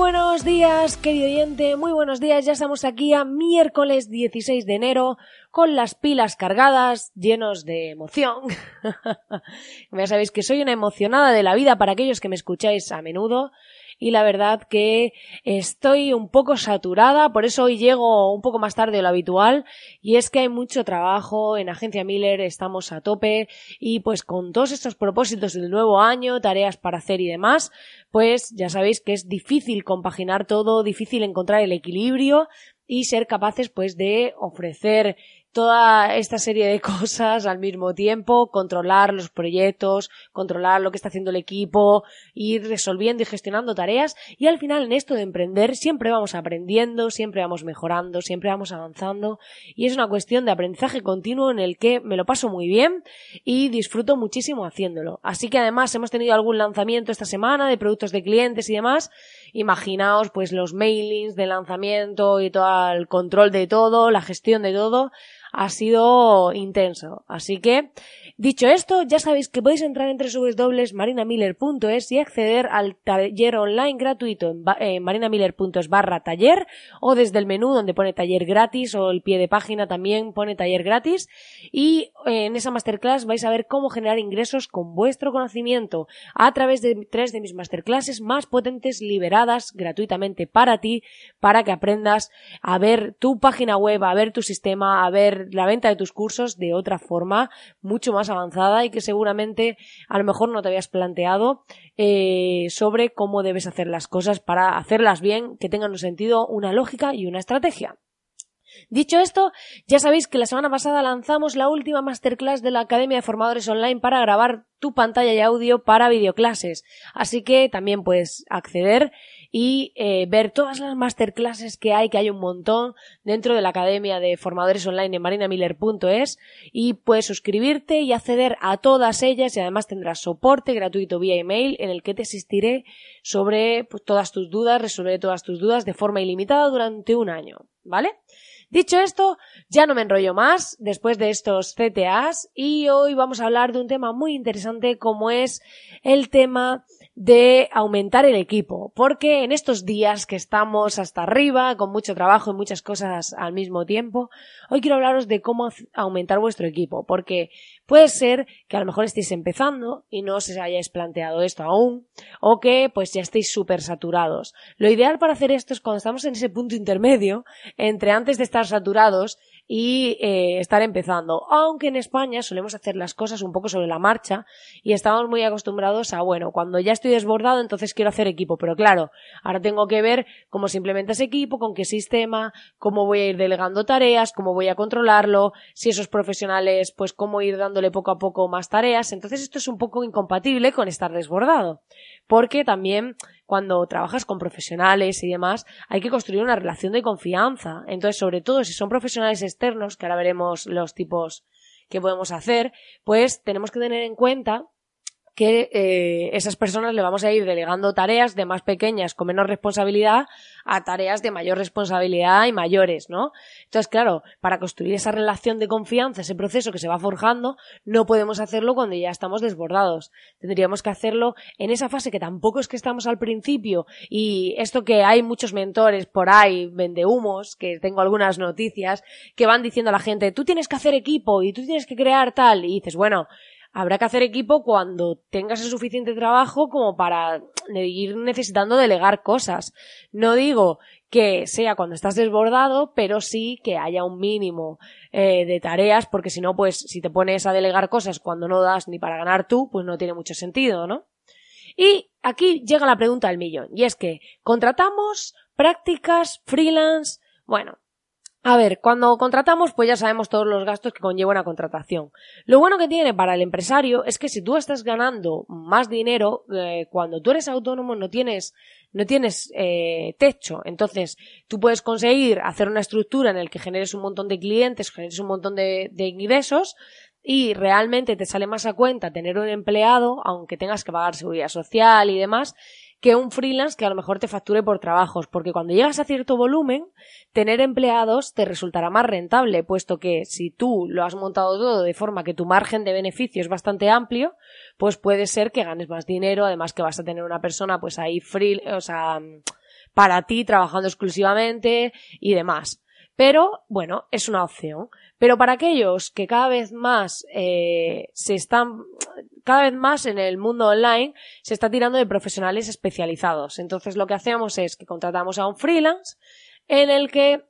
Buenos días, querido oyente, muy buenos días. Ya estamos aquí a miércoles 16 de enero con las pilas cargadas, llenos de emoción. ya sabéis que soy una emocionada de la vida para aquellos que me escucháis a menudo y la verdad que estoy un poco saturada, por eso hoy llego un poco más tarde de lo habitual y es que hay mucho trabajo en Agencia Miller, estamos a tope y pues con todos estos propósitos del nuevo año, tareas para hacer y demás, pues ya sabéis que es difícil compaginar todo, difícil encontrar el equilibrio y ser capaces pues de ofrecer toda esta serie de cosas al mismo tiempo, controlar los proyectos, controlar lo que está haciendo el equipo, ir resolviendo y gestionando tareas y al final en esto de emprender siempre vamos aprendiendo, siempre vamos mejorando, siempre vamos avanzando y es una cuestión de aprendizaje continuo en el que me lo paso muy bien y disfruto muchísimo haciéndolo. Así que además hemos tenido algún lanzamiento esta semana de productos de clientes y demás. Imaginaos pues los mailings de lanzamiento y todo el control de todo, la gestión de todo ha sido intenso. Así que, dicho esto, ya sabéis que podéis entrar en www.marinamiller.es y acceder al taller online gratuito en, marinamiller.es barra taller o desde el menú donde pone taller gratis o el pie de página también pone taller gratis y eh, en esa masterclass vais a ver cómo generar ingresos con vuestro conocimiento a través de tres de mis masterclasses más potentes liberadas gratuitamente para ti para que aprendas a ver tu página web, a ver tu sistema, a ver la venta de tus cursos de otra forma mucho más avanzada y que seguramente a lo mejor no te habías planteado eh, sobre cómo debes hacer las cosas para hacerlas bien, que tengan un sentido, una lógica y una estrategia. Dicho esto, ya sabéis que la semana pasada lanzamos la última masterclass de la Academia de Formadores Online para grabar tu pantalla y audio para videoclases. Así que también puedes acceder y eh, ver todas las masterclasses que hay, que hay un montón dentro de la Academia de Formadores Online en marinamiller.es y puedes suscribirte y acceder a todas ellas y además tendrás soporte gratuito vía email en el que te asistiré sobre pues, todas tus dudas, resolveré todas tus dudas de forma ilimitada durante un año, ¿vale? Dicho esto, ya no me enrollo más después de estos CTAs y hoy vamos a hablar de un tema muy interesante como es el tema de aumentar el equipo, porque en estos días que estamos hasta arriba, con mucho trabajo y muchas cosas al mismo tiempo, hoy quiero hablaros de cómo aumentar vuestro equipo, porque puede ser que a lo mejor estéis empezando y no os hayáis planteado esto aún, o que pues ya estéis súper saturados. Lo ideal para hacer esto es cuando estamos en ese punto intermedio, entre antes de estar saturados y eh, estar empezando. Aunque en España solemos hacer las cosas un poco sobre la marcha y estamos muy acostumbrados a, bueno, cuando ya estoy desbordado, entonces quiero hacer equipo. Pero claro, ahora tengo que ver cómo se implementa ese equipo, con qué sistema, cómo voy a ir delegando tareas, cómo voy a controlarlo, si esos profesionales, pues cómo ir dándole poco a poco más tareas. Entonces esto es un poco incompatible con estar desbordado. Porque también cuando trabajas con profesionales y demás, hay que construir una relación de confianza. Entonces, sobre todo si son profesionales externos, que ahora veremos los tipos que podemos hacer, pues tenemos que tener en cuenta que eh, esas personas le vamos a ir delegando tareas de más pequeñas con menos responsabilidad a tareas de mayor responsabilidad y mayores, ¿no? Entonces, claro, para construir esa relación de confianza, ese proceso que se va forjando, no podemos hacerlo cuando ya estamos desbordados. Tendríamos que hacerlo en esa fase que tampoco es que estamos al principio y esto que hay muchos mentores por ahí, vende humos, que tengo algunas noticias, que van diciendo a la gente, tú tienes que hacer equipo y tú tienes que crear tal, y dices, bueno, habrá que hacer equipo cuando tengas el suficiente trabajo como para ir necesitando delegar cosas. No digo que sea cuando estás desbordado, pero sí que haya un mínimo eh, de tareas, porque si no, pues si te pones a delegar cosas cuando no das ni para ganar tú, pues no tiene mucho sentido, ¿no? Y aquí llega la pregunta del millón, y es que, ¿contratamos prácticas freelance? Bueno, A ver, cuando contratamos, pues ya sabemos todos los gastos que conlleva una contratación. Lo bueno que tiene para el empresario es que si tú estás ganando más dinero, eh, cuando tú eres autónomo no tienes, no tienes eh, techo. Entonces, tú puedes conseguir hacer una estructura en la que generes un montón de clientes, generes un montón de, de ingresos, y realmente te sale más a cuenta tener un empleado, aunque tengas que pagar seguridad social y demás, que un freelance que a lo mejor te facture por trabajos, porque cuando llegas a cierto volumen, tener empleados te resultará más rentable, puesto que si tú lo has montado todo de forma que tu margen de beneficio es bastante amplio, pues puede ser que ganes más dinero, además que vas a tener una persona pues ahí free, o sea, para ti trabajando exclusivamente y demás. Pero, bueno, es una opción. Pero para aquellos que cada vez más eh, se están, cada vez más en el mundo online se está tirando de profesionales especializados. Entonces lo que hacemos es que contratamos a un freelance en el que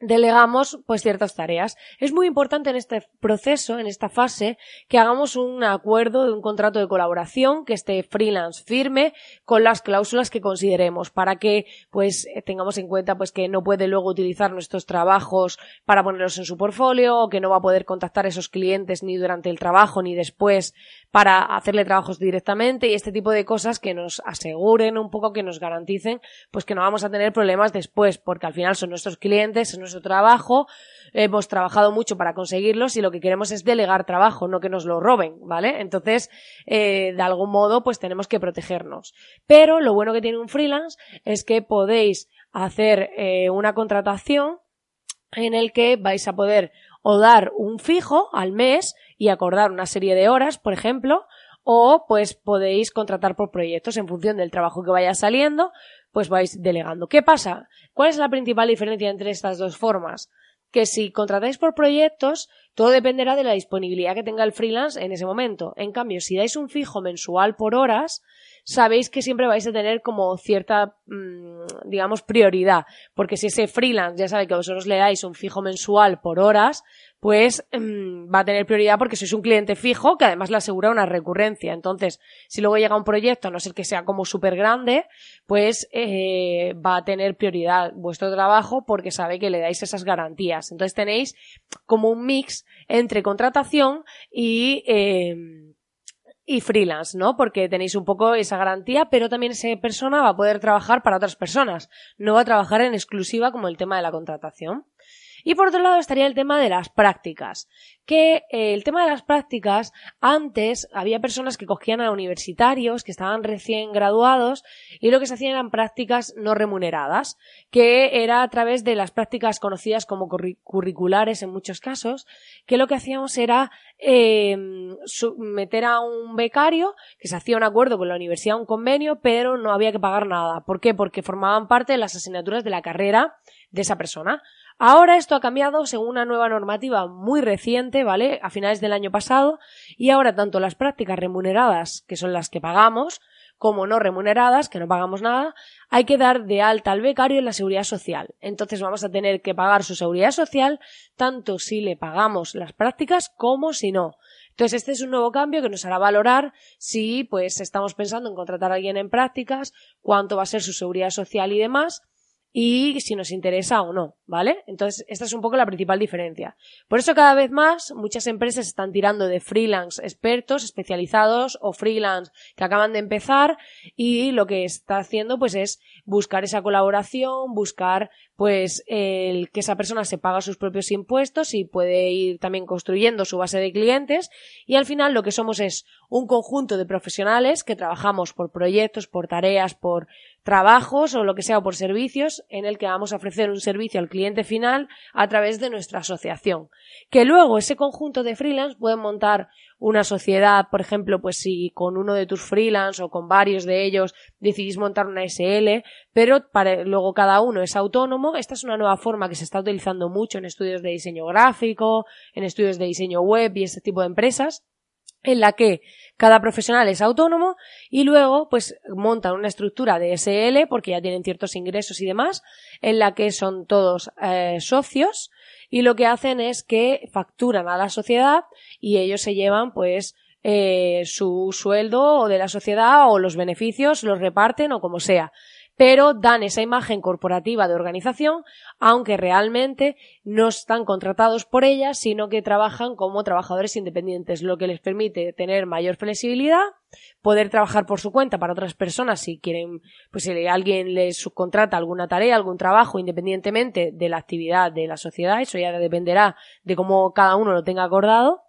delegamos pues ciertas tareas. Es muy importante en este proceso, en esta fase, que hagamos un acuerdo de un contrato de colaboración que esté freelance firme con las cláusulas que consideremos para que pues tengamos en cuenta pues que no puede luego utilizar nuestros trabajos para ponerlos en su portfolio o que no va a poder contactar a esos clientes ni durante el trabajo ni después para hacerle trabajos directamente y este tipo de cosas que nos aseguren un poco que nos garanticen pues que no vamos a tener problemas después porque al final son nuestros clientes, son nuestro trabajo, hemos trabajado mucho para conseguirlos y lo que queremos es delegar trabajo, no que nos lo roben, ¿vale? Entonces, eh, de algún modo, pues tenemos que protegernos. Pero lo bueno que tiene un freelance es que podéis hacer eh, una contratación en el que vais a poder o dar un fijo al mes y acordar una serie de horas, por ejemplo, o pues podéis contratar por proyectos en función del trabajo que vaya saliendo, pues vais delegando. ¿Qué pasa? ¿Cuál es la principal diferencia entre estas dos formas? Que si contratáis por proyectos, todo dependerá de la disponibilidad que tenga el freelance en ese momento. En cambio, si dais un fijo mensual por horas, sabéis que siempre vais a tener como cierta, mm, digamos, prioridad. Porque si ese freelance ya sabe que vosotros le dais un fijo mensual por horas, pues mm, va a tener prioridad porque sois un cliente fijo que además le asegura una recurrencia. Entonces, si luego llega un proyecto, a no ser que sea como súper grande, pues eh, va a tener prioridad vuestro trabajo porque sabe que le dais esas garantías. Entonces tenéis como un mix entre contratación y eh, y freelance, ¿no? Porque tenéis un poco esa garantía, pero también esa persona va a poder trabajar para otras personas. No va a trabajar en exclusiva como el tema de la contratación. Y por otro lado estaría el tema de las prácticas, que eh, el tema de las prácticas, antes había personas que cogían a universitarios que estaban recién graduados y lo que se hacían eran prácticas no remuneradas, que era a través de las prácticas conocidas como curriculares en muchos casos, que lo que hacíamos era eh, meter a un becario, que se hacía un acuerdo con la universidad, un convenio, pero no había que pagar nada. ¿Por qué? Porque formaban parte de las asignaturas de la carrera de esa persona. Ahora esto ha cambiado según una nueva normativa muy reciente, ¿vale? A finales del año pasado, y ahora tanto las prácticas remuneradas, que son las que pagamos, como no remuneradas, que no pagamos nada, hay que dar de alta al becario en la seguridad social. Entonces vamos a tener que pagar su seguridad social tanto si le pagamos las prácticas como si no. Entonces este es un nuevo cambio que nos hará valorar si pues estamos pensando en contratar a alguien en prácticas, cuánto va a ser su seguridad social y demás, y si nos interesa o no, ¿vale? Entonces, esta es un poco la principal diferencia. Por eso cada vez más muchas empresas están tirando de freelance expertos, especializados o freelance que acaban de empezar y lo que está haciendo pues es buscar esa colaboración, buscar pues el que esa persona se paga sus propios impuestos y puede ir también construyendo su base de clientes y al final lo que somos es un conjunto de profesionales que trabajamos por proyectos, por tareas, por trabajos o lo que sea o por servicios en el que vamos a ofrecer un servicio al cliente final a través de nuestra asociación. Que luego ese conjunto de freelance pueden montar una sociedad, por ejemplo, pues si con uno de tus freelance o con varios de ellos decidís montar una SL, pero para, luego cada uno es autónomo. Esta es una nueva forma que se está utilizando mucho en estudios de diseño gráfico, en estudios de diseño web y este tipo de empresas en la que cada profesional es autónomo y luego pues montan una estructura de SL porque ya tienen ciertos ingresos y demás en la que son todos eh, socios y lo que hacen es que facturan a la sociedad y ellos se llevan pues eh, su sueldo o de la sociedad o los beneficios los reparten o como sea pero dan esa imagen corporativa de organización, aunque realmente no están contratados por ellas, sino que trabajan como trabajadores independientes, lo que les permite tener mayor flexibilidad, poder trabajar por su cuenta para otras personas si quieren, pues si alguien les subcontrata alguna tarea, algún trabajo, independientemente de la actividad de la sociedad, eso ya dependerá de cómo cada uno lo tenga acordado,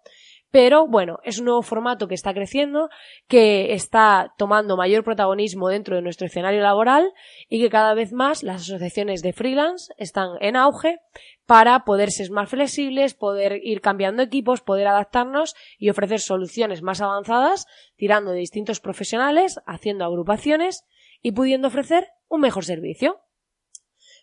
pero bueno, es un nuevo formato que está creciendo, que está tomando mayor protagonismo dentro de nuestro escenario laboral y que cada vez más las asociaciones de freelance están en auge para poder ser más flexibles, poder ir cambiando equipos, poder adaptarnos y ofrecer soluciones más avanzadas, tirando de distintos profesionales, haciendo agrupaciones y pudiendo ofrecer un mejor servicio.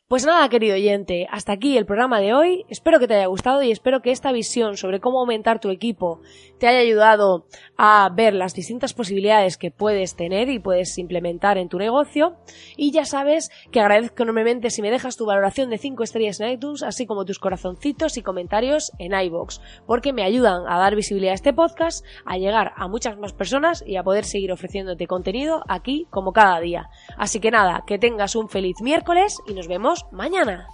Pues nada, querido oyente, hasta aquí el programa de hoy. Espero que te haya gustado y espero que esta visión sobre cómo aumentar tu equipo te haya ayudado a ver las distintas posibilidades que puedes tener y puedes implementar en tu negocio. Y ya sabes que agradezco enormemente si me dejas tu valoración de 5 estrellas en iTunes, así como tus corazoncitos y comentarios en iBox, porque me ayudan a dar visibilidad a este podcast, a llegar a muchas más personas y a poder seguir ofreciéndote contenido aquí como cada día. Así que nada, que tengas un feliz miércoles y nos vemos mañana.